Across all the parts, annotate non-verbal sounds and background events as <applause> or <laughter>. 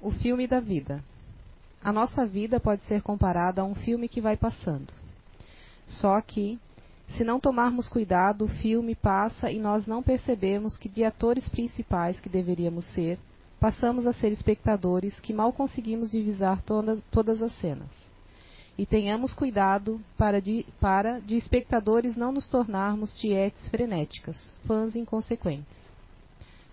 O filme da vida. A nossa vida pode ser comparada a um filme que vai passando. Só que, se não tomarmos cuidado, o filme passa e nós não percebemos que, de atores principais que deveríamos ser, passamos a ser espectadores que mal conseguimos divisar todas, todas as cenas. E tenhamos cuidado para de, para, de espectadores, não nos tornarmos tietes frenéticas, fãs inconsequentes.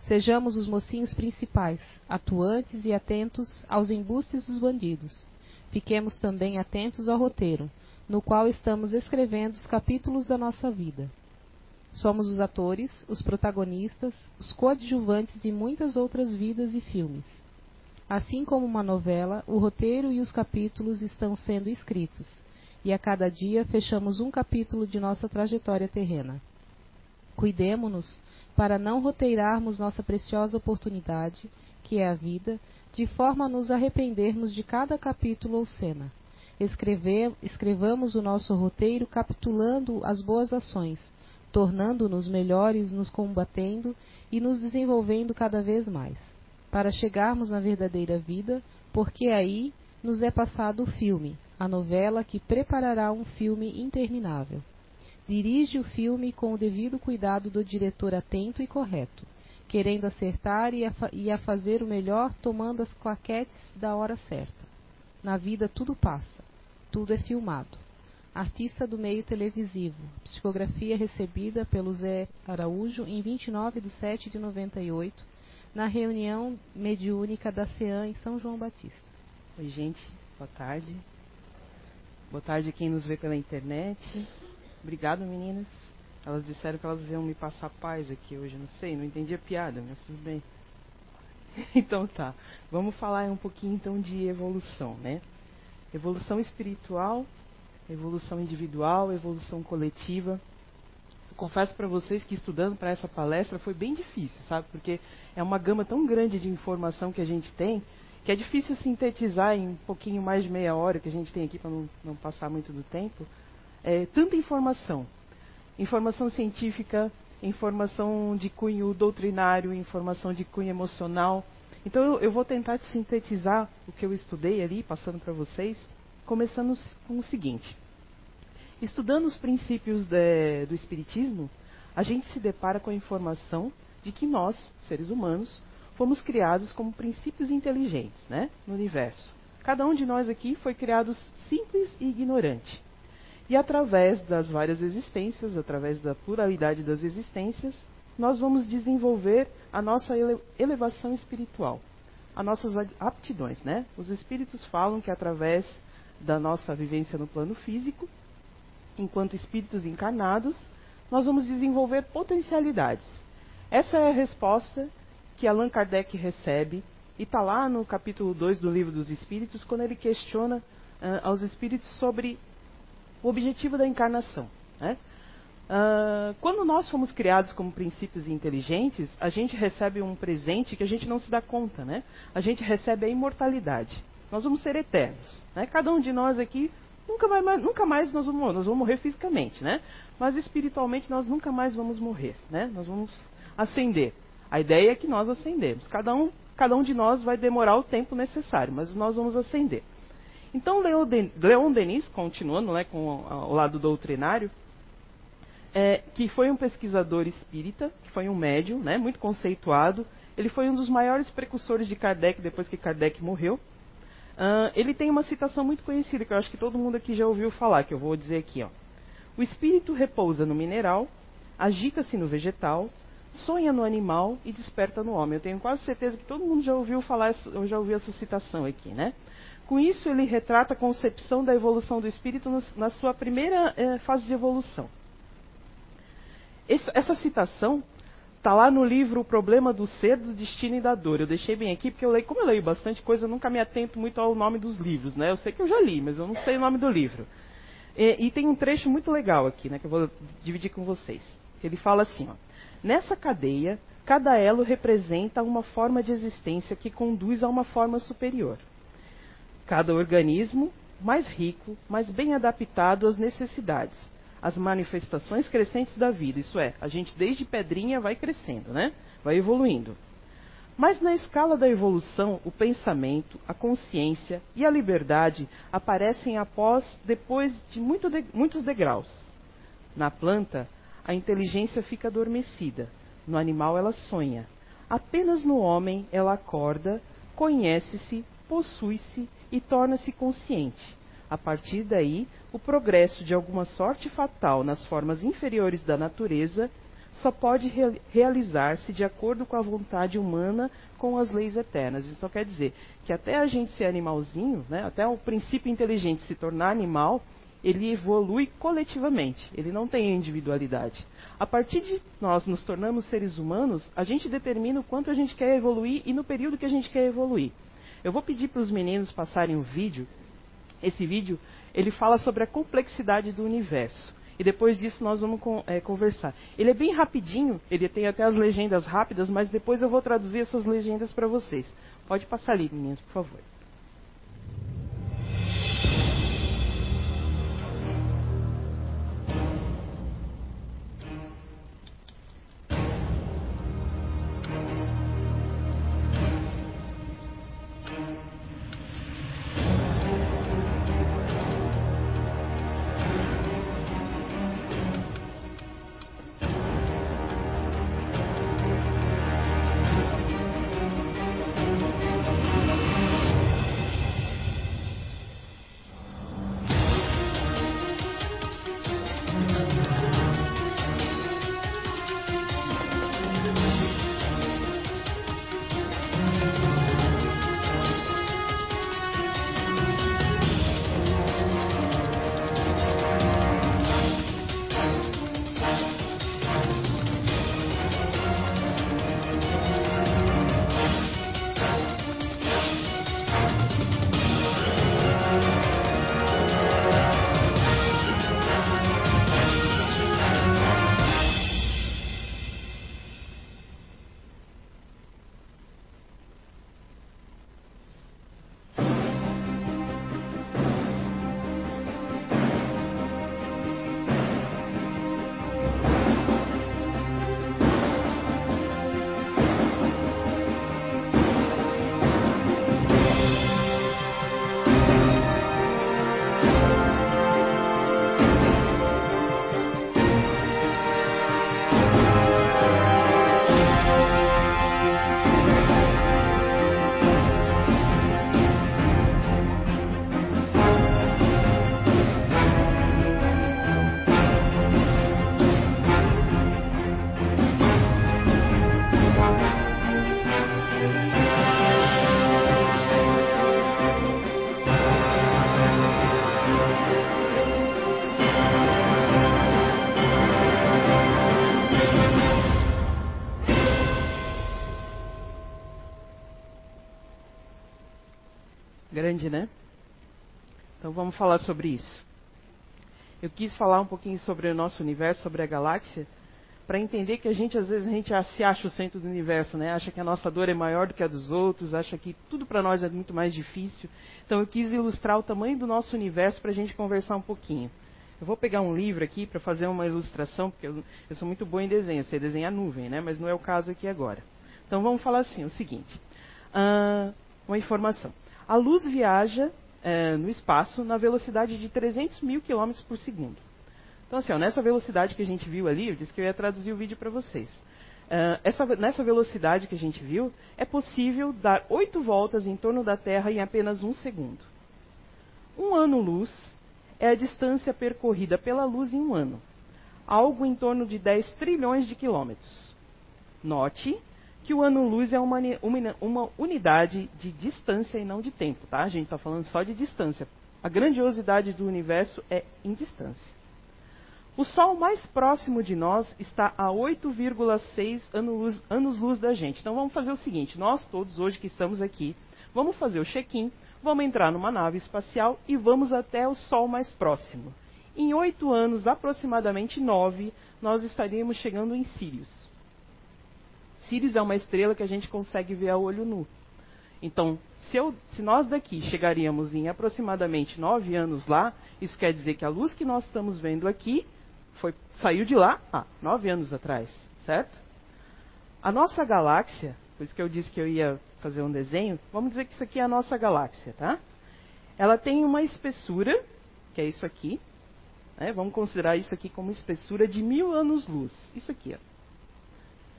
Sejamos os mocinhos principais, atuantes e atentos aos embustes dos bandidos. Fiquemos também atentos ao roteiro, no qual estamos escrevendo os capítulos da nossa vida. Somos os atores, os protagonistas, os coadjuvantes de muitas outras vidas e filmes. Assim como uma novela, o roteiro e os capítulos estão sendo escritos, e a cada dia fechamos um capítulo de nossa trajetória terrena. Cuidemo-nos para não roteirarmos nossa preciosa oportunidade, que é a vida, de forma a nos arrependermos de cada capítulo ou cena. Escrever, escrevamos o nosso roteiro capitulando as boas ações, tornando-nos melhores nos combatendo e nos desenvolvendo cada vez mais, para chegarmos na verdadeira vida, porque aí nos é passado o filme, a novela que preparará um filme interminável. Dirige o filme com o devido cuidado do diretor atento e correto, querendo acertar e a, e a fazer o melhor tomando as claquetes da hora certa. Na vida tudo passa, tudo é filmado. Artista do meio televisivo. Psicografia recebida pelo Zé Araújo em 29 de 7 de 98, na reunião mediúnica da CEAM em São João Batista. Oi, gente. Boa tarde. Boa tarde quem nos vê pela internet. Obrigado, meninas. Elas disseram que elas iam me passar paz aqui hoje. Não sei, não entendi a piada, mas tudo bem. <laughs> Então tá. Vamos falar um pouquinho então de evolução, né? Evolução espiritual, evolução individual, evolução coletiva. Eu confesso para vocês que estudando para essa palestra foi bem difícil, sabe? Porque é uma gama tão grande de informação que a gente tem que é difícil sintetizar em um pouquinho mais de meia hora que a gente tem aqui para não, não passar muito do tempo é, tanta informação. Informação científica, informação de cunho doutrinário, informação de cunho emocional. Então eu, eu vou tentar sintetizar o que eu estudei ali, passando para vocês, começando com o seguinte. Estudando os princípios de, do Espiritismo, a gente se depara com a informação de que nós, seres humanos, fomos criados como princípios inteligentes né, no universo. Cada um de nós aqui foi criado simples e ignorante. E através das várias existências, através da pluralidade das existências, nós vamos desenvolver a nossa elevação espiritual, as nossas aptidões, né? Os espíritos falam que através da nossa vivência no plano físico, enquanto espíritos encarnados, nós vamos desenvolver potencialidades. Essa é a resposta que Allan Kardec recebe e está lá no capítulo 2 do Livro dos Espíritos, quando ele questiona uh, aos espíritos sobre o objetivo da encarnação. Né? Uh, quando nós fomos criados como princípios inteligentes, a gente recebe um presente que a gente não se dá conta, né? A gente recebe a imortalidade. Nós vamos ser eternos, né? Cada um de nós aqui nunca mais, nunca mais nós vamos, nós vamos morrer fisicamente, né? Mas espiritualmente nós nunca mais vamos morrer, né? Nós vamos ascender. A ideia é que nós ascendemos. Cada um, cada um de nós vai demorar o tempo necessário, mas nós vamos ascender. Então, Leon Denis, continuando né, com o lado doutrinário, é, que foi um pesquisador espírita, que foi um médium, né, muito conceituado, ele foi um dos maiores precursores de Kardec depois que Kardec morreu. Uh, ele tem uma citação muito conhecida, que eu acho que todo mundo aqui já ouviu falar, que eu vou dizer aqui. Ó. O espírito repousa no mineral, agita-se no vegetal, sonha no animal e desperta no homem. Eu tenho quase certeza que todo mundo já ouviu falar, já ouviu essa citação aqui, né? Com isso, ele retrata a concepção da evolução do espírito na sua primeira eh, fase de evolução. essa citação está lá no livro O Problema do Ser, do Destino e da Dor. Eu deixei bem aqui porque eu leio, como eu leio bastante coisa, eu nunca me atento muito ao nome dos livros. Né? Eu sei que eu já li, mas eu não sei o nome do livro. E, e tem um trecho muito legal aqui, né, que eu vou dividir com vocês. Ele fala assim: ó, Nessa cadeia, cada elo representa uma forma de existência que conduz a uma forma superior cada organismo mais rico, mais bem adaptado às necessidades, às manifestações crescentes da vida. Isso é, a gente desde pedrinha vai crescendo, né? Vai evoluindo. Mas na escala da evolução, o pensamento, a consciência e a liberdade aparecem após, depois de, muito de muitos degraus. Na planta, a inteligência fica adormecida, no animal ela sonha. Apenas no homem ela acorda, conhece-se, possui-se e torna-se consciente. A partir daí, o progresso de alguma sorte fatal nas formas inferiores da natureza só pode re realizar-se de acordo com a vontade humana, com as leis eternas. Isso quer dizer que até a gente ser animalzinho, né, até o princípio inteligente se tornar animal, ele evolui coletivamente, ele não tem individualidade. A partir de nós nos tornamos seres humanos, a gente determina o quanto a gente quer evoluir e no período que a gente quer evoluir. Eu vou pedir para os meninos passarem o vídeo. Esse vídeo ele fala sobre a complexidade do universo. E depois disso nós vamos é, conversar. Ele é bem rapidinho, ele tem até as legendas rápidas, mas depois eu vou traduzir essas legendas para vocês. Pode passar ali, meninos, por favor. Grande, né? Então vamos falar sobre isso. Eu quis falar um pouquinho sobre o nosso universo, sobre a galáxia, para entender que a gente às vezes a gente se acha o centro do universo, né? Acha que a nossa dor é maior do que a dos outros, acha que tudo para nós é muito mais difícil. Então eu quis ilustrar o tamanho do nosso universo para a gente conversar um pouquinho. Eu vou pegar um livro aqui para fazer uma ilustração, porque eu, eu, sou muito boa em desenho, sei desenhar nuvem, né? Mas não é o caso aqui agora. Então vamos falar assim, o seguinte. Uh, uma informação. A luz viaja é, no espaço na velocidade de 300 mil quilômetros por segundo. Então, assim, ó, nessa velocidade que a gente viu ali, eu disse que eu ia traduzir o vídeo para vocês. Uh, essa, nessa velocidade que a gente viu, é possível dar oito voltas em torno da Terra em apenas um segundo. Um ano-luz é a distância percorrida pela luz em um ano, algo em torno de 10 trilhões de quilômetros. Note que o ano-luz é uma, uma, uma, unidade de distância e não de tempo, tá? A gente está falando só de distância. A grandiosidade do universo é em distância. O Sol mais próximo de nós está a 8,6 anos-luz anos da gente. Então vamos fazer o seguinte: nós todos hoje que estamos aqui, vamos fazer o check-in, vamos entrar numa nave espacial e vamos até o Sol mais próximo. Em oito anos, aproximadamente nove, nós estaríamos chegando em Sirius. Sirius é uma estrela que a gente consegue ver a olho nu. Então, se, eu, se, nós daqui chegaríamos em aproximadamente nove anos lá, isso quer dizer que a luz que nós estamos vendo aqui foi, saiu de lá há nove anos atrás, certo? A nossa galáxia por isso que eu disse que eu ia fazer um desenho, vamos dizer que isso aqui é a nossa galáxia, tá? Ela tem uma espessura, que é isso aqui, né? vamos considerar isso aqui como espessura de mil anos-luz. Isso aqui, ó.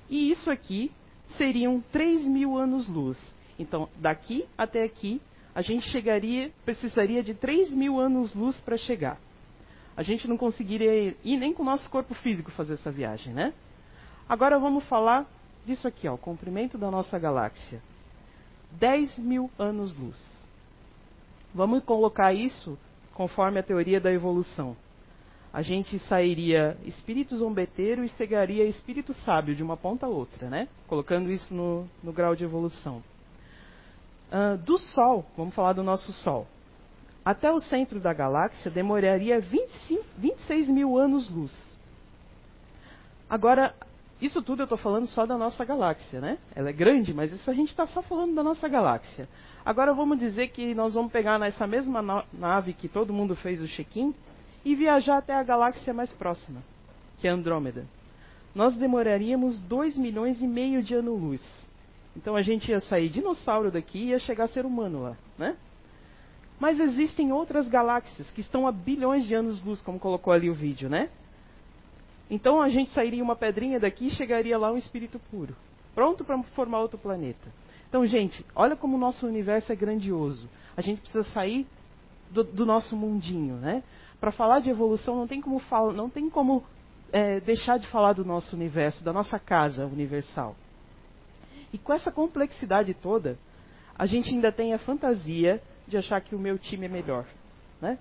E isso aqui seriam 3 mil anos-luz. Então, daqui até aqui, a gente chegaria, precisaria de 3 mil anos-luz para chegar. A gente não conseguiria ir nem com o nosso corpo físico fazer essa viagem, né? Agora vamos falar disso aqui, ó, o comprimento da nossa galáxia. 10 mil anos-luz. Vamos colocar isso conforme a teoria da evolução a gente sairia espírito zombeteiro e chegaria espírito sábio de uma ponta a outra, né? Colocando isso no, no grau de evolução. Uh, do Sol, vamos falar do nosso Sol. Até o centro da galáxia demoraria 25, 26 mil anos-luz. Agora, isso tudo eu estou falando só da nossa galáxia, né? Ela é grande, mas isso a gente está só falando da nossa galáxia. Agora vamos dizer que nós vamos pegar nessa mesma nave que todo mundo fez o check-in e viajar até a galáxia mais próxima, que é Andrômeda. Nós demoraríamos 2 milhões e meio de ano-luz. Então a gente ia sair dinossauro daqui e ia chegar a ser humano lá, né? Mas existem outras galáxias que estão a bilhões de anos-luz, como colocou ali o vídeo, né? Então a gente sairia uma pedrinha daqui e chegaria lá um espírito puro, pronto para formar outro planeta. Então, gente, olha como o nosso universo é grandioso. A gente precisa sair do, do nosso mundinho, né? Para falar de evolução não tem como, não tem como é, deixar de falar do nosso universo, da nossa casa universal. E com essa complexidade toda, a gente ainda tem a fantasia de achar que o meu time é melhor, né?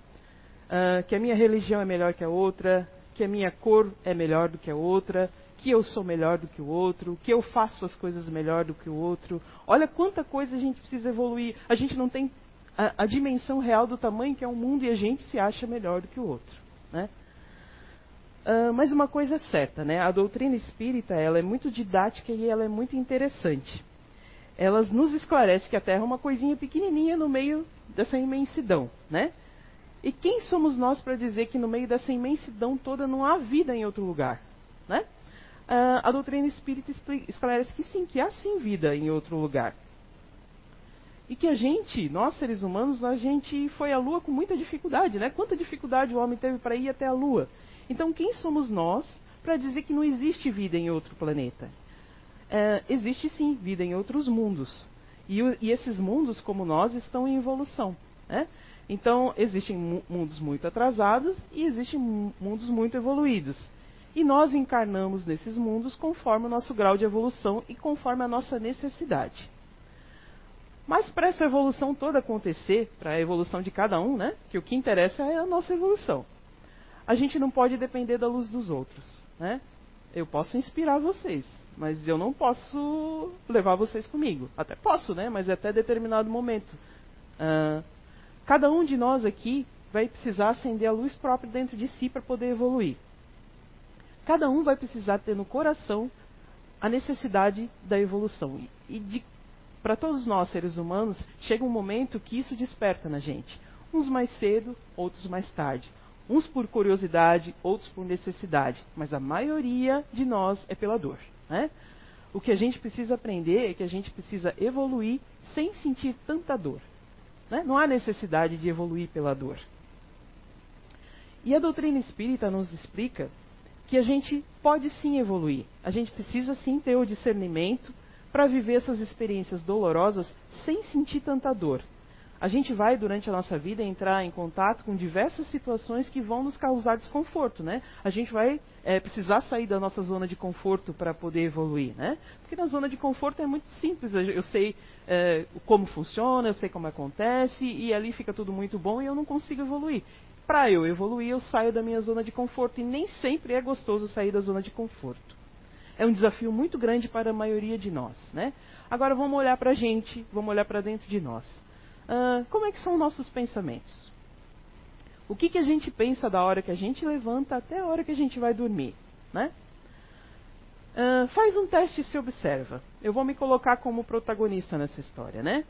Uh, que a minha religião é melhor que a outra, que a minha cor é melhor do que a outra, que eu sou melhor do que o outro, que eu faço as coisas melhor do que o outro. Olha quanta coisa a gente precisa evoluir. A gente não tem a, a, dimensão real do tamanho que é o mundo e a gente se acha melhor do que o outro. Né? Uh, mas uma coisa é certa, né? a doutrina espírita ela é muito didática e ela é muito interessante. Ela nos esclarece que a Terra é uma coisinha pequenininha no meio dessa imensidão. Né? E quem somos nós para dizer que no meio dessa imensidão toda não há vida em outro lugar? Né? Uh, a doutrina espírita esclarece que sim, que há sim vida em outro lugar. E que a gente, nós seres humanos, a gente foi à Lua com muita dificuldade, né? Quanta dificuldade o homem teve para ir até a Lua? Então, quem somos nós para dizer que não existe vida em outro planeta? É, existe sim vida em outros mundos. E, e, esses mundos, como nós, estão em evolução. Né? Então, existem mundos muito atrasados e existem mundos muito evoluídos. E nós encarnamos nesses mundos conforme o nosso grau de evolução e conforme a nossa necessidade. Mas para essa evolução toda acontecer, para a evolução de cada um, né? Que o que interessa é a nossa evolução. A gente não pode depender da luz dos outros, né? Eu posso inspirar vocês, mas eu não posso levar vocês comigo. Até posso, né? Mas é até determinado momento. Uh, cada um de nós aqui vai precisar acender a luz própria dentro de si para poder evoluir. Cada um vai precisar ter no coração a necessidade da evolução e de para todos nós seres humanos, chega um momento que isso desperta na gente. Uns mais cedo, outros mais tarde. Uns por curiosidade, outros por necessidade. Mas a maioria de nós é pela dor. Né? O que a gente precisa aprender é que a gente precisa evoluir sem sentir tanta dor. Né? Não há necessidade de evoluir pela dor. E a doutrina espírita nos explica que a gente pode sim evoluir. A gente precisa sim ter o discernimento para viver essas experiências dolorosas sem sentir tanta dor. A gente vai, durante a nossa vida, entrar em contato com diversas situações que vão nos causar desconforto, né? A gente vai é, precisar sair da nossa zona de conforto para poder evoluir, né? Porque na zona de conforto é muito simples. Eu sei é, como funciona, eu sei como acontece, e ali fica tudo muito bom e eu não consigo evoluir. Para eu evoluir, eu saio da minha zona de conforto, e nem sempre é gostoso sair da zona de conforto é um desafio muito grande para a maioria de nós. Né? Agora vamos olhar para a gente, vamos olhar para dentro de nós. Uh, como é que são nossos pensamentos? O que, que a gente pensa da hora que a gente levanta até a hora que a gente vai dormir? Né? Uh, faz um teste e se observa. Eu vou me colocar como protagonista nessa história, né?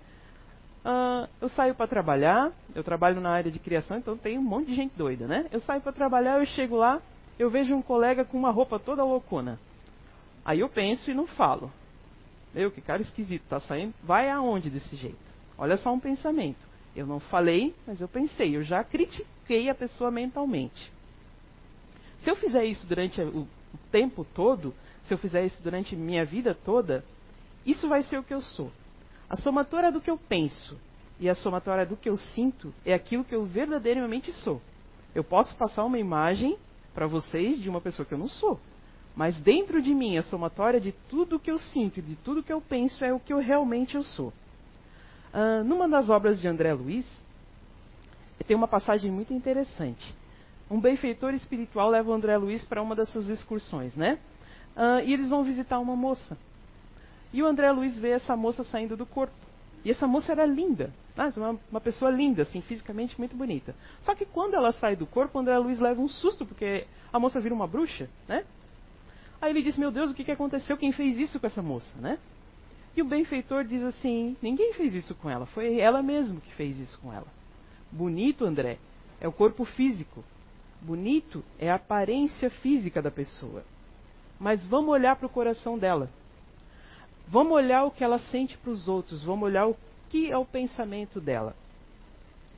Uh, eu saio para trabalhar, eu trabalho na área de criação, então tem um monte de gente doida, né? Eu saio para trabalhar, eu chego lá, eu vejo um colega com uma roupa toda loucona. Aí eu penso e não falo. Meu, que cara esquisito, tá saindo. Vai aonde desse jeito? Olha só um pensamento. Eu não falei, mas eu pensei. Eu já critiquei a pessoa mentalmente. Se eu fizer isso durante o, tempo todo, se eu fizer isso durante minha vida toda, isso vai ser o que eu sou. A somatória do que eu penso e a somatória do que eu sinto é aquilo que eu verdadeiramente sou. Eu posso passar uma imagem para vocês de uma pessoa que eu não sou. Mas dentro de mim, a somatória de tudo que eu sinto, de tudo que eu penso, é o que eu realmente eu sou. Uh, numa das obras de André Luiz, tem uma passagem muito interessante. Um benfeitor espiritual leva o André Luiz para uma dessas excursões, né? Uh, e eles vão visitar uma moça. E o André Luiz vê essa moça saindo do corpo. E essa moça era linda, né? uma, uma pessoa linda, assim, fisicamente muito bonita. Só que quando ela sai do corpo, o André Luiz leva um susto, porque a moça vira uma bruxa, né? Aí ele diz: Meu Deus, o que, que aconteceu? Quem fez isso com essa moça, né? E o benfeitor diz assim: Ninguém fez isso com ela, foi ela mesma que fez isso com ela. Bonito, André, é o corpo físico. Bonito é a aparência física da pessoa. Mas vamos olhar para o coração dela. Vamos olhar o que ela sente para os outros. Vamos olhar o que é o pensamento dela.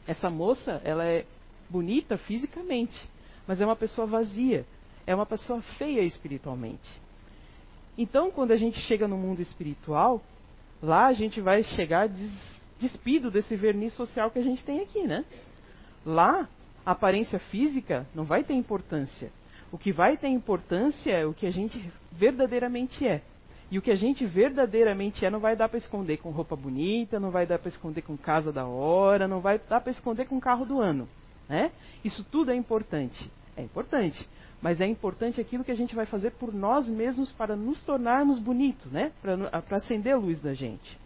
Essa moça, ela é bonita fisicamente, mas é uma pessoa vazia é uma pessoa feia espiritualmente. Então, quando a gente chega no mundo espiritual, lá a gente vai chegar des, despido desse verniz social que a gente tem aqui, né? Lá, a aparência física não vai ter importância. O que vai ter importância é o que a gente verdadeiramente é. E o que a gente verdadeiramente é não vai dar para esconder com roupa bonita, não vai dar para esconder com casa da hora, não vai dar para esconder com carro do ano. Né? Isso tudo é importante. É importante mas é importante aquilo que a gente vai fazer por nós mesmos para nos tornarmos bonitos, né? Para acender a luz da gente.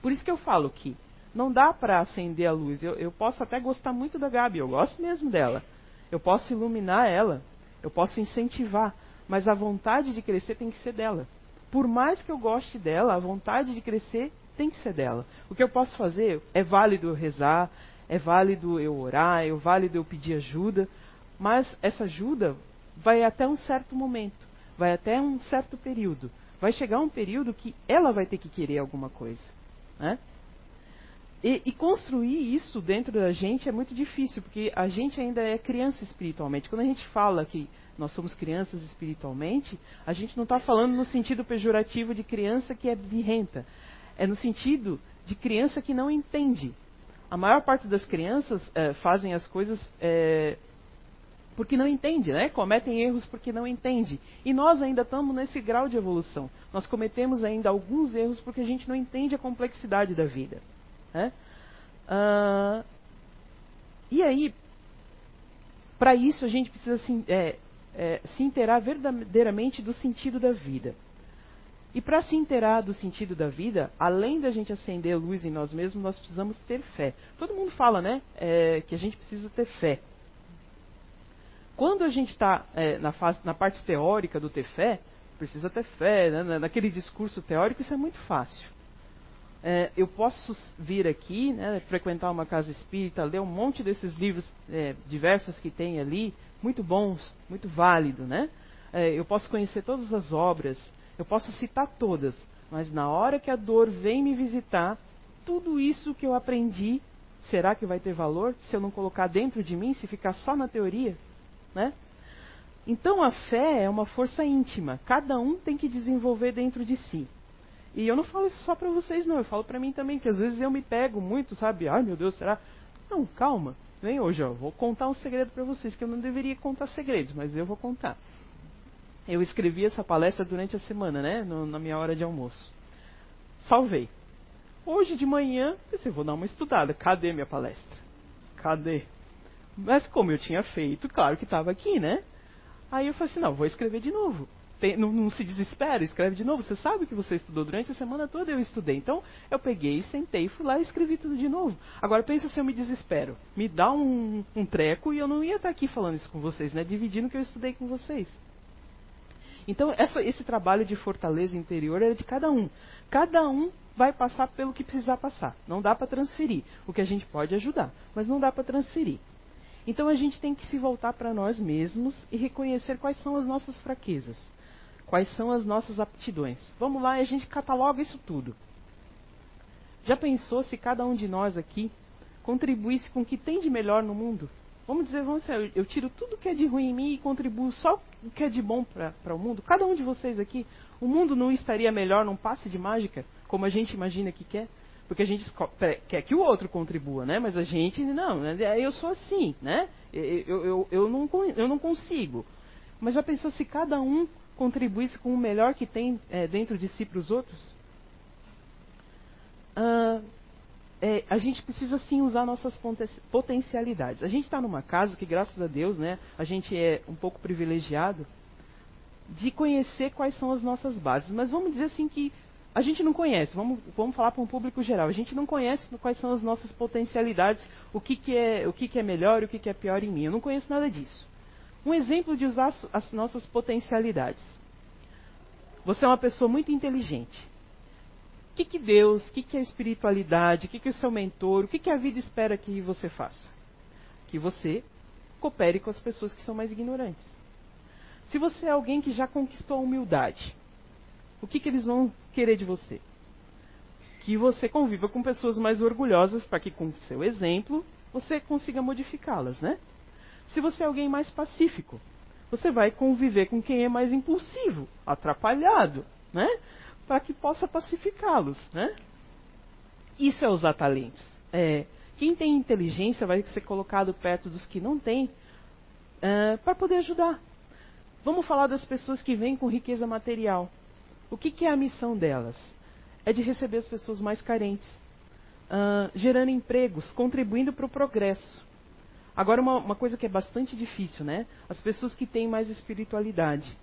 Por isso que eu falo que não dá para acender a luz. Eu, eu posso até gostar muito da Gabi, eu gosto mesmo dela. Eu posso iluminar ela, eu posso incentivar, mas a vontade de crescer tem que ser dela. Por mais que eu goste dela, a vontade de crescer tem que ser dela. O que eu posso fazer é válido eu rezar, é válido eu orar, é válido eu pedir ajuda, mas essa ajuda vai até um certo momento, vai até um certo período. Vai chegar um período que ela vai ter que querer alguma coisa. Né? E, e, construir isso dentro da gente é muito difícil, porque a gente ainda é criança espiritualmente. Quando a gente fala que nós somos crianças espiritualmente, a gente não está falando no sentido pejorativo de criança que é birrenta. É no sentido de criança que não entende. A maior parte das crianças é, fazem as coisas é, porque não entende, né? Cometem erros porque não entende. E nós ainda estamos nesse grau de evolução. Nós cometemos ainda alguns erros porque a gente não entende a complexidade da vida. Né? Uh, e aí, para isso a gente precisa se, é, é, se inteirar verdadeiramente do sentido da vida. E para se inteirar do sentido da vida, além da gente acender a luz em nós mesmos, nós precisamos ter fé. Todo mundo fala, né, é, que a gente precisa ter fé. Quando a gente está é, na, na, parte teórica do ter fé, precisa ter fé, né? naquele discurso teórico, isso é muito fácil. É, eu posso vir aqui, né, frequentar uma casa espírita, ler um monte desses livros é, diversos que tem ali, muito bons, muito válido, né? É, eu posso conhecer todas as obras, eu posso citar todas, mas na hora que a dor vem me visitar, tudo isso que eu aprendi, será que vai ter valor se eu não colocar dentro de mim, se ficar só na teoria? Né? Então a fé é uma força íntima, cada um tem que desenvolver dentro de si. E eu não falo isso só para vocês, não, eu falo para mim também, que às vezes eu me pego muito, sabe? Ai meu Deus, será? Não, calma, vem hoje, ó, vou contar um segredo para vocês, que eu não deveria contar segredos, mas eu vou contar. Eu escrevi essa palestra durante a semana, né? No, na minha hora de almoço. Salvei. Hoje de manhã, pensei, vou dar uma estudada. Cadê minha palestra? Cadê? Mas como eu tinha feito, claro que estava aqui, né? Aí eu falei assim, não, vou escrever de novo. Tem, não, não, se desespera, escreve de novo. Você sabe o que você estudou durante a semana toda, eu estudei. Então, eu peguei, sentei, fui lá e escrevi tudo de novo. Agora, pensa se eu me desespero. Me dá um, um treco e eu não ia estar aqui falando isso com vocês, né? Dividindo o que eu estudei com vocês. Então, essa, esse trabalho de fortaleza interior é de cada um. Cada um vai passar pelo que precisar passar. Não dá para transferir. O que a gente pode ajudar, mas não dá para transferir. Então a gente tem que se voltar para nós mesmos e reconhecer quais são as nossas fraquezas. Quais são as nossas aptidões? Vamos lá e a gente cataloga isso tudo. Já pensou se cada um de nós aqui contribuísse com o que tem de melhor no mundo? Vamos dizer, vamos dizer, eu tiro tudo que é de ruim em mim e contribuo só o que é de bom para o mundo. Cada um de vocês aqui, o mundo não estaria melhor num passe de mágica, como a gente imagina que quer? Porque a gente quer que o outro contribua, né? Mas a gente, não, né? eu sou assim, né? Eu, eu, eu, não, eu não consigo. Mas já pensou se cada um contribuísse com o melhor que tem é, dentro de si para os outros? Ah, é, a gente precisa sim usar nossas potencialidades. A gente está numa casa que, graças a Deus, né, a gente é um pouco privilegiado de conhecer quais são as nossas bases. Mas vamos dizer assim que a gente não conhece, vamos, vamos falar para um público geral, a gente não conhece quais são as nossas potencialidades, o que, que, é, o que, que é melhor e o que, que é pior em mim. Eu não conheço nada disso. Um exemplo de usar as nossas potencialidades. Você é uma pessoa muito inteligente que, que Deus, o que, que a espiritualidade, o que, que o seu mentor, o que, que a vida espera que você faça? Que você coopere com as pessoas que são mais ignorantes. Se você é alguém que já conquistou a humildade, o que, que eles vão querer de você? Que você conviva com pessoas mais orgulhosas para que, com seu exemplo, você consiga modificá-las, né? Se você é alguém mais pacífico, você vai conviver com quem é mais impulsivo, atrapalhado, né? para que possa pacificá-los. Né? Isso é usar talentos. É, quem tem inteligência vai ser colocado perto dos que não têm é, para poder ajudar. Vamos falar das pessoas que vêm com riqueza material. O que, que é a missão delas? É de receber as pessoas mais carentes, uh, gerando empregos, contribuindo para o progresso. Agora, uma, uma, coisa que é bastante difícil, né? As pessoas que têm mais espiritualidade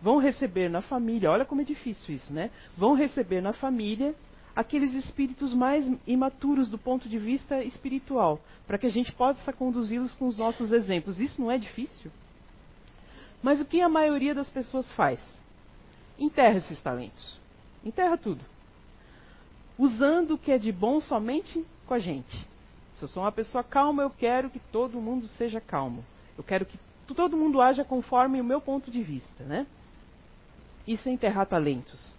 vão receber na família, olha como é difícil isso, né? Vão receber na família aqueles espíritos mais imaturos do ponto de vista espiritual, para que a gente possa conduzi-los com os nossos exemplos. Isso não é difícil? Mas o que a maioria das pessoas faz? Enterra esses talentos. Enterra tudo. Usando o que é de bom somente com a gente. Se eu sou uma pessoa calma, eu quero que todo mundo seja calmo. Eu quero que todo mundo haja conforme o meu ponto de vista, né? Isso é enterrar talentos.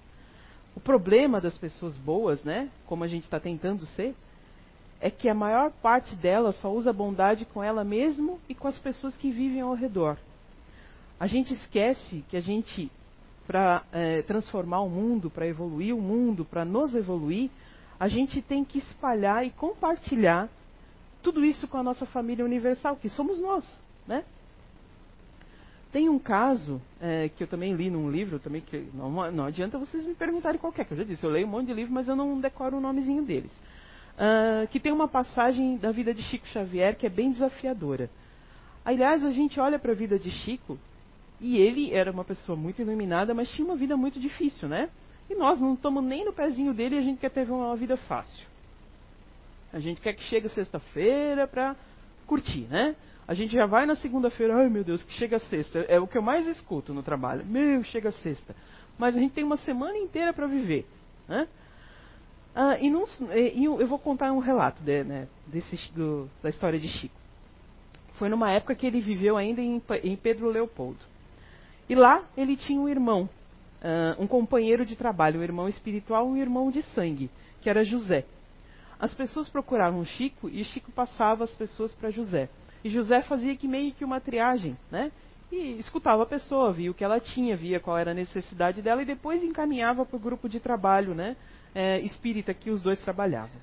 O problema das pessoas boas, né, como a gente está tentando ser, é que a maior parte delas só usa bondade com ela mesmo e com as pessoas que vivem ao redor. A gente esquece que a gente, para é, transformar o mundo, para evoluir o mundo, para nos evoluir, a gente tem que espalhar e compartilhar tudo isso com a nossa família universal, que somos nós, né? Tem um caso é, que eu também li num livro, também que não, não adianta vocês me perguntarem qualquer, que eu já disse, eu leio um monte de livro, mas eu não decoro o nomezinho deles. Uh, que tem uma passagem da vida de Chico Xavier que é bem desafiadora. Aliás, a gente olha para a vida de Chico e ele era uma pessoa muito iluminada, mas tinha uma vida muito difícil, né? E nós não estamos nem no pezinho dele e a gente quer ter uma vida fácil. A gente quer que chegue sexta-feira para curtir, né? A gente já vai na segunda-feira, ai meu Deus, que chega sexta. É o que eu mais escuto no trabalho. Meu, chega sexta. Mas a gente tem uma semana inteira para viver. Né? Ah, e, e, eu vou contar um relato de, né, desse, do, da história de Chico. Foi numa época que ele viveu ainda em, em Pedro Leopoldo. E lá ele tinha um irmão, uh, um companheiro de trabalho, um irmão espiritual, um irmão de sangue, que era José. As pessoas procuravam Chico e Chico passava as pessoas para José. E José fazia que meio que uma triagem, né? E escutava a pessoa, via o que ela tinha, via qual era a necessidade dela e depois encaminhava para o grupo de trabalho, né? É, espírita que os dois trabalhavam.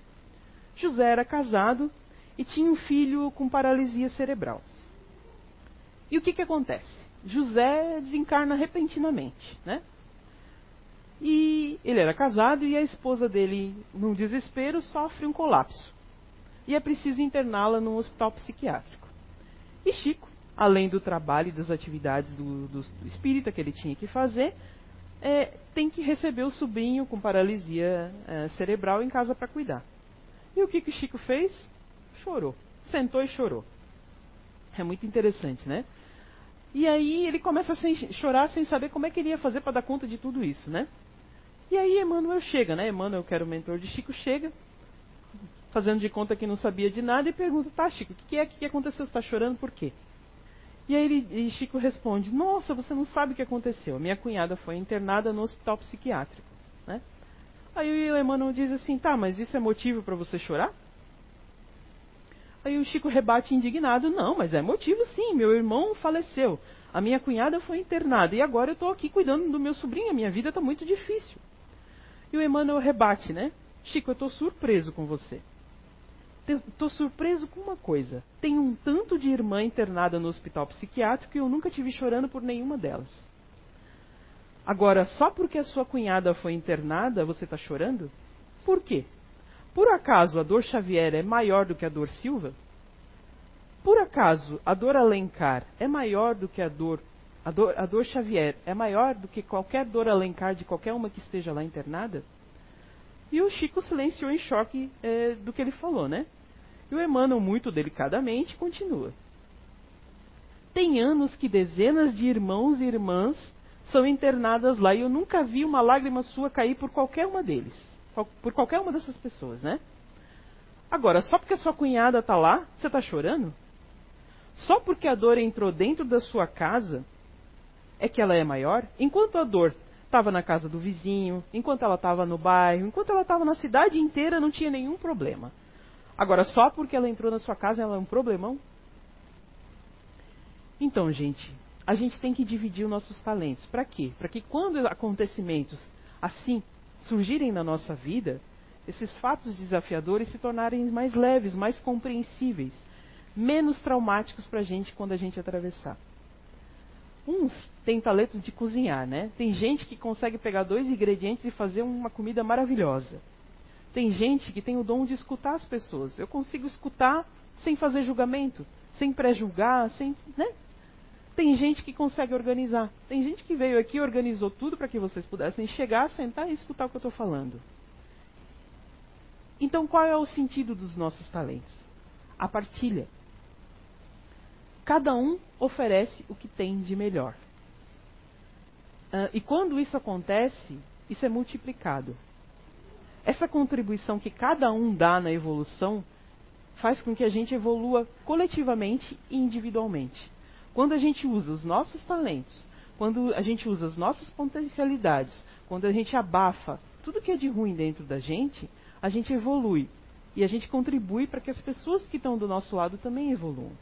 José era casado e tinha um filho com paralisia cerebral. E o que, que acontece? José desencarna repentinamente, né? E ele era casado e a esposa dele, num desespero, sofre um colapso. E é preciso interná-la num hospital psiquiátrico. E Chico, além do trabalho e das atividades do, do, espírita que ele tinha que fazer, é, tem que receber o sobrinho com paralisia é, cerebral em casa para cuidar. E o que, que Chico fez? Chorou. Sentou e chorou. É muito interessante, né? E aí ele começa a sem, chorar sem saber como é que ele ia fazer para dar conta de tudo isso, né? E aí Emmanuel chega, né? Emmanuel, que era o mentor de Chico, chega, fazendo de conta que não sabia de nada, e pergunta: Tá, Chico, o que é? Que aconteceu? Você está chorando por quê? E aí ele, e Chico responde: Nossa, você não sabe o que aconteceu. Minha cunhada foi internada no hospital psiquiátrico. Né? Aí o Emmanuel diz assim: Tá, mas isso é motivo para você chorar? Aí o Chico rebate indignado: Não, mas é motivo sim. Meu irmão faleceu. A minha cunhada foi internada. E agora eu estou aqui cuidando do meu sobrinho. A minha vida está muito difícil. E o Emmanuel rebate, né? Chico, eu estou surpreso com você. Estou surpreso com uma coisa. Tem um tanto de irmã internada no hospital psiquiátrico e eu nunca tive chorando por nenhuma delas. Agora, só porque a sua cunhada foi internada, você está chorando? Por quê? Por acaso a dor Xavier é maior do que a dor Silva? Por acaso a dor Alencar é maior do que a dor a dor, a dor Xavier é maior do que qualquer dor Alencar de qualquer uma que esteja lá internada? E o Chico silenciou em choque é, do que ele falou, né? E o Emmanuel, muito delicadamente, continua. Tem anos que dezenas de irmãos e irmãs são internadas lá e eu nunca vi uma lágrima sua cair por qualquer uma deles. Por qualquer uma dessas pessoas, né? Agora, só porque a sua cunhada está lá, você está chorando? Só porque a dor entrou dentro da sua casa, é que ela é maior? Enquanto a dor estava na casa do vizinho, enquanto ela estava no bairro, enquanto ela estava na cidade inteira, não tinha nenhum problema. Agora, só porque ela entrou na sua casa, ela é um problemão? Então, gente, a gente tem que dividir os nossos talentos. Para quê? Para que quando acontecimentos assim surgirem na nossa vida, esses fatos desafiadores se tornarem mais leves, mais compreensíveis, menos traumáticos para a gente quando a gente atravessar. Uns têm talento de cozinhar, né? Tem gente que consegue pegar dois ingredientes e fazer uma comida maravilhosa. Tem gente que tem o dom de escutar as pessoas. Eu consigo escutar sem fazer julgamento, sem pré-julgar, sem, né? Tem gente que consegue organizar. Tem gente que veio aqui e organizou tudo para que vocês pudessem chegar, sentar e escutar o que eu estou falando. Então, qual é o sentido dos nossos talentos? A partilha. Cada um oferece o que tem de melhor. Uh, e quando isso acontece, isso é multiplicado. Essa contribuição que cada um dá na evolução faz com que a gente evolua coletivamente e individualmente. Quando a gente usa os nossos talentos, quando a gente usa as nossas potencialidades, quando a gente abafa tudo que é de ruim dentro da gente, a gente evolui. E a gente contribui para que as pessoas que estão do nosso lado também evoluam.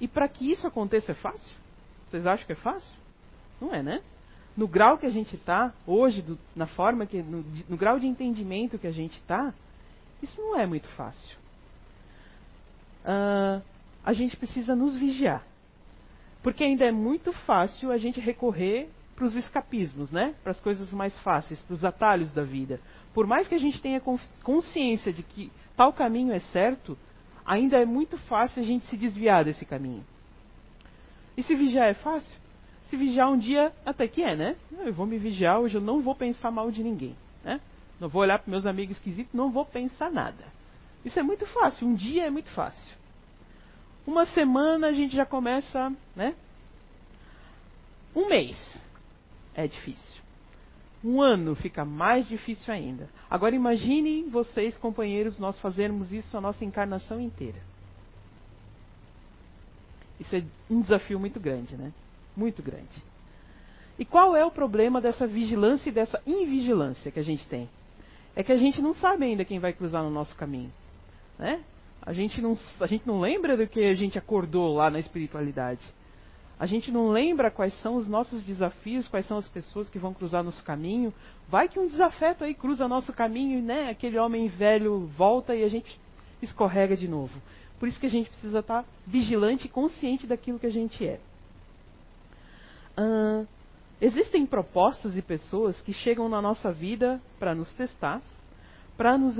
E para que isso aconteça é fácil? Vocês acham que é fácil? Não é, né? No grau que a gente está, hoje, do, na forma que. No, no grau de entendimento que a gente está, isso não é muito fácil. Uh, a gente precisa nos vigiar. Porque ainda é muito fácil a gente recorrer para os escapismos, né? Para as coisas mais fáceis, para os atalhos da vida. Por mais que a gente tenha consciência de que tal caminho é certo, ainda é muito fácil a gente se desviar desse caminho. E se vigiar é fácil? Se vigiar um dia, até que é, né? Eu vou me vigiar, hoje eu não vou pensar mal de ninguém, né? Não vou olhar para meus amigos esquisitos, não vou pensar nada. Isso é muito fácil, um dia é muito fácil. Uma semana a gente já começa, né? Um mês é difícil. Um ano fica mais difícil ainda. Agora imaginem vocês, companheiros, nós fazermos isso a nossa encarnação inteira. Isso é um desafio muito grande, né? Muito grande. E qual é o problema dessa vigilância e dessa invigilância que a gente tem? É que a gente não sabe ainda quem vai cruzar no nosso caminho. Né? A, gente não, a gente não lembra do que a gente acordou lá na espiritualidade. A gente não lembra quais são os nossos desafios, quais são as pessoas que vão cruzar nosso caminho. Vai que um desafeto aí cruza nosso caminho e né, aquele homem velho volta e a gente escorrega de novo. Por isso que a gente precisa estar vigilante e consciente daquilo que a gente é. Uh, existem propostas e pessoas que chegam na nossa vida para nos testar pra nos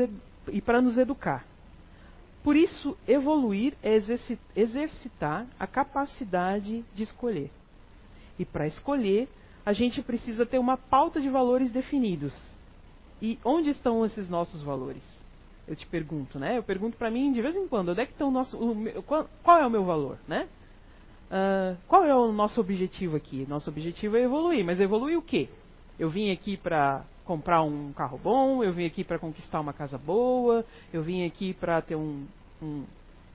e para nos educar. Por isso, evoluir é exercitar a capacidade de escolher. E para escolher, a gente precisa ter uma pauta de valores definidos. E onde estão esses nossos valores? Eu te pergunto, né? Eu pergunto para mim de vez em quando, onde é que estão o nosso, o, qual, qual, é o meu valor, né? Uh, qual é o nosso objetivo aqui? Nosso objetivo é evoluir, mas evoluir o quê? Eu vim aqui para comprar um carro bom, eu vim aqui para conquistar uma casa boa, eu vim aqui para ter um, um,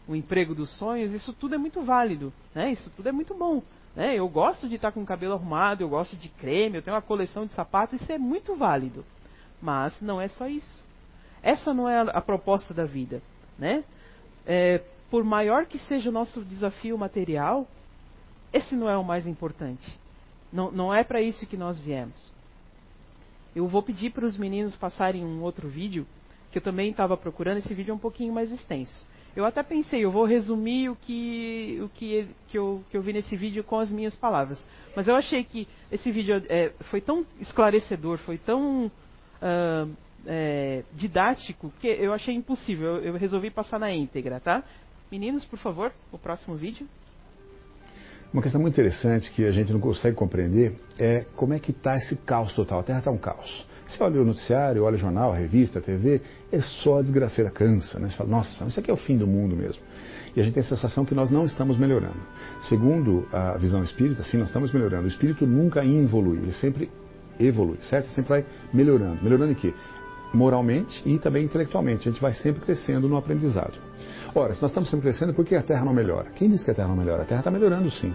o emprego dos sonhos, isso tudo é muito válido, né? Isso tudo é muito bom. Né? Eu gosto de estar com o cabelo arrumado, eu gosto de creme, eu tenho uma coleção de sapatos, isso é muito válido. Mas não é só isso. Essa não é a, a proposta da vida, né? É, por maior que seja o nosso desafio material, esse não é o mais importante. Não, não é para isso que nós viemos. Eu vou pedir para os meninos passarem um outro vídeo, que eu também estava procurando. Esse vídeo é um pouquinho mais extenso. Eu até pensei, eu vou resumir o que, o que, que, eu, que eu vi nesse vídeo com as minhas palavras. Mas eu achei que esse vídeo é, foi tão esclarecedor, foi tão uh, é, didático, que eu achei impossível. Eu, eu resolvi passar na íntegra, tá? Meninos, por favor, o próximo vídeo. Uma questão muito interessante que a gente não consegue compreender é como é que está esse caos total. A Terra está um caos. Você olha o noticiário, olha o jornal, a revista, a TV, é só a desgraceira, cansa. Né? Você fala, nossa, isso aqui é o fim do mundo mesmo. E a gente tem a sensação que nós não estamos melhorando. Segundo a visão espírita, sim, nós estamos melhorando. O espírito nunca evolui, ele sempre evolui, certo? Sempre vai melhorando. Melhorando em quê? Moralmente e também intelectualmente. A gente vai sempre crescendo no aprendizado. Ora, se nós estamos sempre crescendo, por que a Terra não melhora? Quem disse que a Terra não melhora? A Terra está melhorando sim.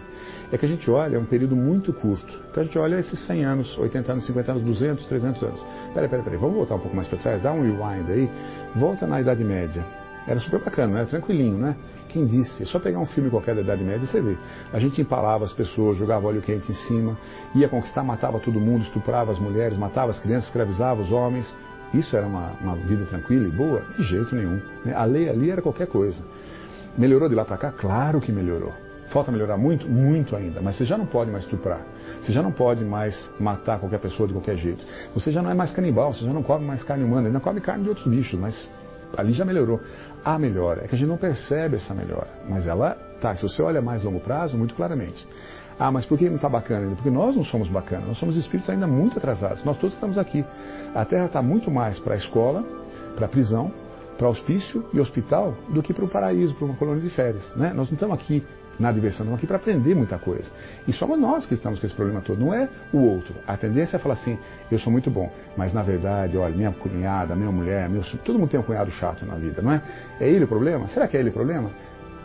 É que a gente olha, é um período muito curto. Então a gente olha esses 100 anos, 80 anos, 50 anos, 200, 300 anos. Peraí, peraí, peraí, vamos voltar um pouco mais para trás, dá um rewind aí. Volta na Idade Média. Era super bacana, era tranquilinho, né? Quem disse? É só pegar um filme qualquer da Idade Média e você vê. A gente empalava as pessoas, jogava óleo quente em cima, ia conquistar, matava todo mundo, estuprava as mulheres, matava as crianças, escravizava os homens. Isso era uma, uma vida tranquila e boa? De jeito nenhum. Né? A lei ali era qualquer coisa. Melhorou de lá para cá? Claro que melhorou. Falta melhorar muito? Muito ainda. Mas você já não pode mais estuprar. Você já não pode mais matar qualquer pessoa de qualquer jeito. Você já não é mais canibal, você já não come mais carne humana, ainda come carne de outros bichos, mas ali já melhorou. A melhora é que a gente não percebe essa melhora, mas ela tá. Se você olha mais longo prazo, muito claramente. Ah, mas por que não está bacana ainda? Porque nós não somos bacanas, nós somos espíritos ainda muito atrasados. Nós todos estamos aqui. A Terra está muito mais para a escola, para a prisão, para hospício e hospital do que para o paraíso, para uma colônia de férias. Né? Nós não estamos aqui na diversão, estamos aqui para aprender muita coisa. E somos nós que estamos com esse problema todo, não é o outro. A tendência é falar assim, eu sou muito bom, mas na verdade, olha, minha cunhada, minha mulher, meu, todo mundo tem um cunhado chato na vida, não é? É ele o problema? Será que é ele o problema?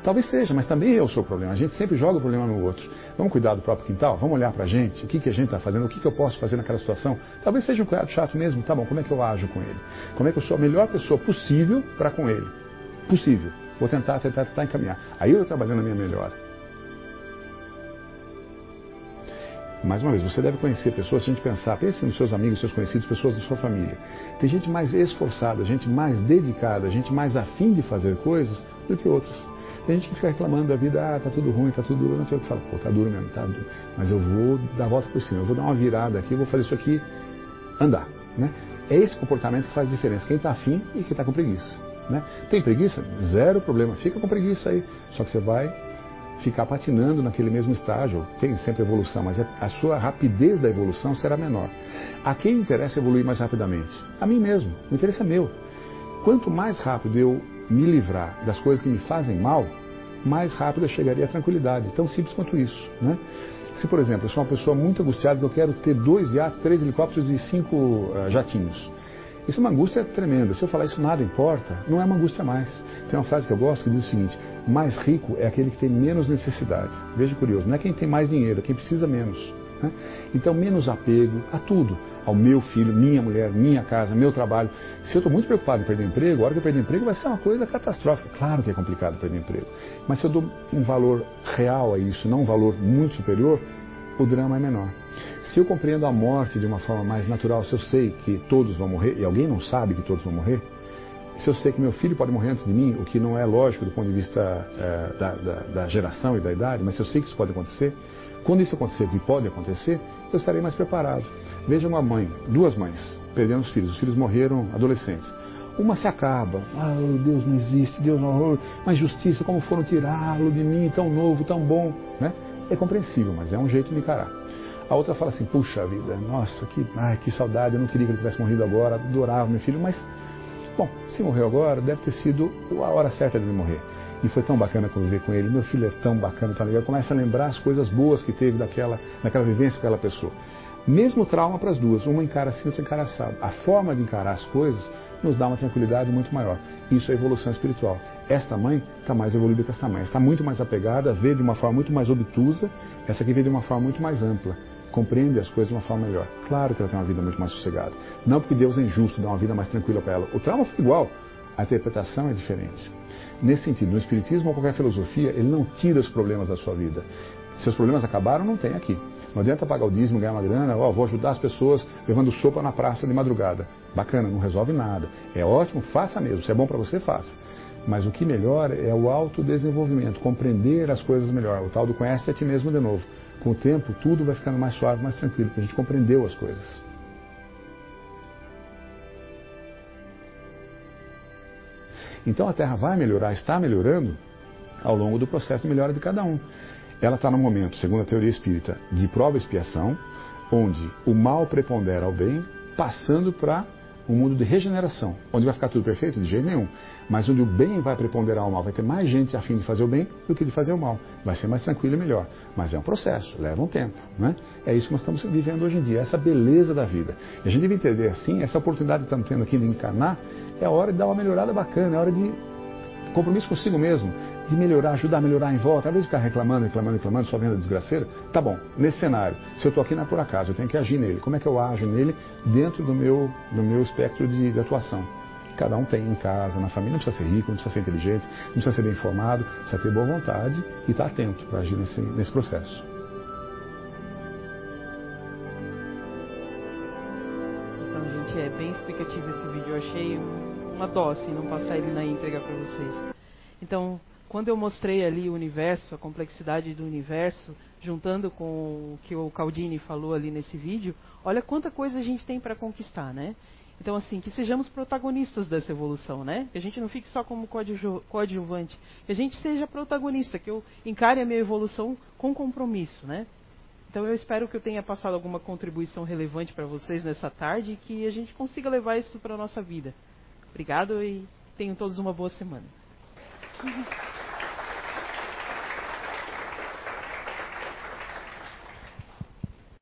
Talvez seja, mas também é o seu problema. A gente sempre joga o problema no outro. Vamos cuidar do próprio quintal? Vamos olhar para a gente? O que, que a gente está fazendo? O que, que eu posso fazer naquela situação? Talvez seja um cunhado chato mesmo. Tá bom, como é que eu ajo com ele? Como é que eu sou a melhor pessoa possível para com ele? Possível. Vou tentar, tentar, tentar encaminhar. Aí eu estou trabalhando a minha melhor. Mais uma vez, você deve conhecer pessoas, se a gente pensar, pense nos seus amigos, seus conhecidos, pessoas da sua família. Tem gente mais esforçada, gente mais dedicada, gente mais afim de fazer coisas do que outras. Tem gente que fica reclamando da vida, ah, tá tudo ruim, tá tudo duro. Não tem que fala, pô, tá duro mesmo, tá duro. Mas eu vou dar a volta por cima, eu vou dar uma virada aqui, eu vou fazer isso aqui andar. Né? É esse comportamento que faz diferença. Quem está afim e quem está com preguiça. Né? Tem preguiça? Zero problema. Fica com preguiça aí. Só que você vai ficar patinando naquele mesmo estágio. Tem sempre evolução, mas a sua rapidez da evolução será menor. A quem interessa evoluir mais rapidamente? A mim mesmo. O interesse é meu. Quanto mais rápido eu me livrar das coisas que me fazem mal, mais rápido eu chegaria à tranquilidade. Tão simples quanto isso. Né? Se, por exemplo, eu sou uma pessoa muito angustiada eu quero ter dois iates, três helicópteros e cinco uh, jatinhos. Isso é uma angústia tremenda. Se eu falar isso nada importa, não é uma angústia mais. Tem uma frase que eu gosto que diz o seguinte: mais rico é aquele que tem menos necessidade. Veja curioso, não é quem tem mais dinheiro, é quem precisa menos. Né? Então, menos apego a tudo ao meu filho, minha mulher, minha casa, meu trabalho. Se eu estou muito preocupado em perder emprego, a hora que eu perder emprego vai ser uma coisa catastrófica. Claro que é complicado perder emprego. Mas se eu dou um valor real a isso, não um valor muito superior, o drama é menor. Se eu compreendo a morte de uma forma mais natural, se eu sei que todos vão morrer, e alguém não sabe que todos vão morrer, se eu sei que meu filho pode morrer antes de mim, o que não é lógico do ponto de vista é, da, da, da geração e da idade, mas se eu sei que isso pode acontecer, quando isso acontecer, que pode acontecer, eu estarei mais preparado. Veja uma mãe, duas mães, perdendo os filhos. Os filhos morreram adolescentes. Uma se acaba. Ah, Deus não existe, Deus não. Mas justiça, como foram tirá-lo de mim, tão novo, tão bom. Né? É compreensível, mas é um jeito de encarar. A outra fala assim, puxa vida, nossa, que, ai, que saudade, eu não queria que ele tivesse morrido agora, adorava meu filho, mas, bom, se morreu agora, deve ter sido a hora certa de morrer. E foi tão bacana conviver com ele, meu filho é tão bacana, tão legal. Começa a lembrar as coisas boas que teve daquela, daquela vivência com aquela pessoa. Mesmo trauma para as duas, uma encara assim, outra encara assado. A forma de encarar as coisas nos dá uma tranquilidade muito maior. Isso é evolução espiritual. Esta mãe está mais evoluída que esta mãe, está muito mais apegada, vê de uma forma muito mais obtusa, essa aqui vê de uma forma muito mais ampla compreende as coisas de uma forma melhor. Claro que ela tem uma vida muito mais sossegada. Não porque Deus é injusto, dá uma vida mais tranquila para ela. O trauma foi igual, a interpretação é diferente. Nesse sentido, no Espiritismo ou qualquer filosofia, ele não tira os problemas da sua vida. Seus problemas acabaram, não tem aqui. Não adianta pagar o dízimo, ganhar uma grana, ó, oh, vou ajudar as pessoas levando sopa na praça de madrugada. Bacana, não resolve nada. É ótimo, faça mesmo. Se é bom para você, faça. Mas o que melhora é o autodesenvolvimento, compreender as coisas melhor. O tal do conhece a ti mesmo de novo. Com o tempo, tudo vai ficando mais suave, mais tranquilo, porque a gente compreendeu as coisas. Então a Terra vai melhorar, está melhorando ao longo do processo de melhora de cada um. Ela está no momento, segundo a teoria espírita, de prova e expiação, onde o mal prepondera ao bem, passando para um mundo de regeneração, onde vai ficar tudo perfeito? De jeito nenhum. Mas onde o bem vai preponderar ao mal, vai ter mais gente a fim de fazer o bem do que de fazer o mal. Vai ser mais tranquilo e melhor. Mas é um processo, leva um tempo. Né? É isso que nós estamos vivendo hoje em dia, essa beleza da vida. E a gente deve entender assim, essa oportunidade que estamos tendo aqui de encarnar, é a hora de dar uma melhorada bacana, é hora de compromisso consigo mesmo, de melhorar, ajudar a melhorar em volta. Às vezes ficar reclamando, reclamando, reclamando, só vendo a desgraceira. Tá bom, nesse cenário, se eu estou aqui não é por acaso, eu tenho que agir nele. Como é que eu ajo nele dentro do meu, do meu espectro de, de atuação? Cada um tem em casa, na família, não precisa ser rico, não precisa ser inteligente, não precisa ser bem informado, precisa ter boa vontade e estar tá atento para agir nesse, nesse processo. Bem explicativo esse vídeo. Eu achei uma assim, não passar ele na íntegra para vocês. Então, quando eu mostrei ali o universo, a complexidade do universo, juntando com o que o Caldini falou ali nesse vídeo, olha quanta coisa a gente tem para conquistar, né? Então, assim, que sejamos protagonistas dessa evolução, né? Que a gente não fique só como coadjuvante, que a gente seja protagonista, que eu encare a minha evolução com compromisso, né? Então, eu espero que eu tenha passado alguma contribuição relevante para vocês nessa tarde e que a gente consiga levar isso para a nossa vida. Obrigado e tenham todos uma boa semana.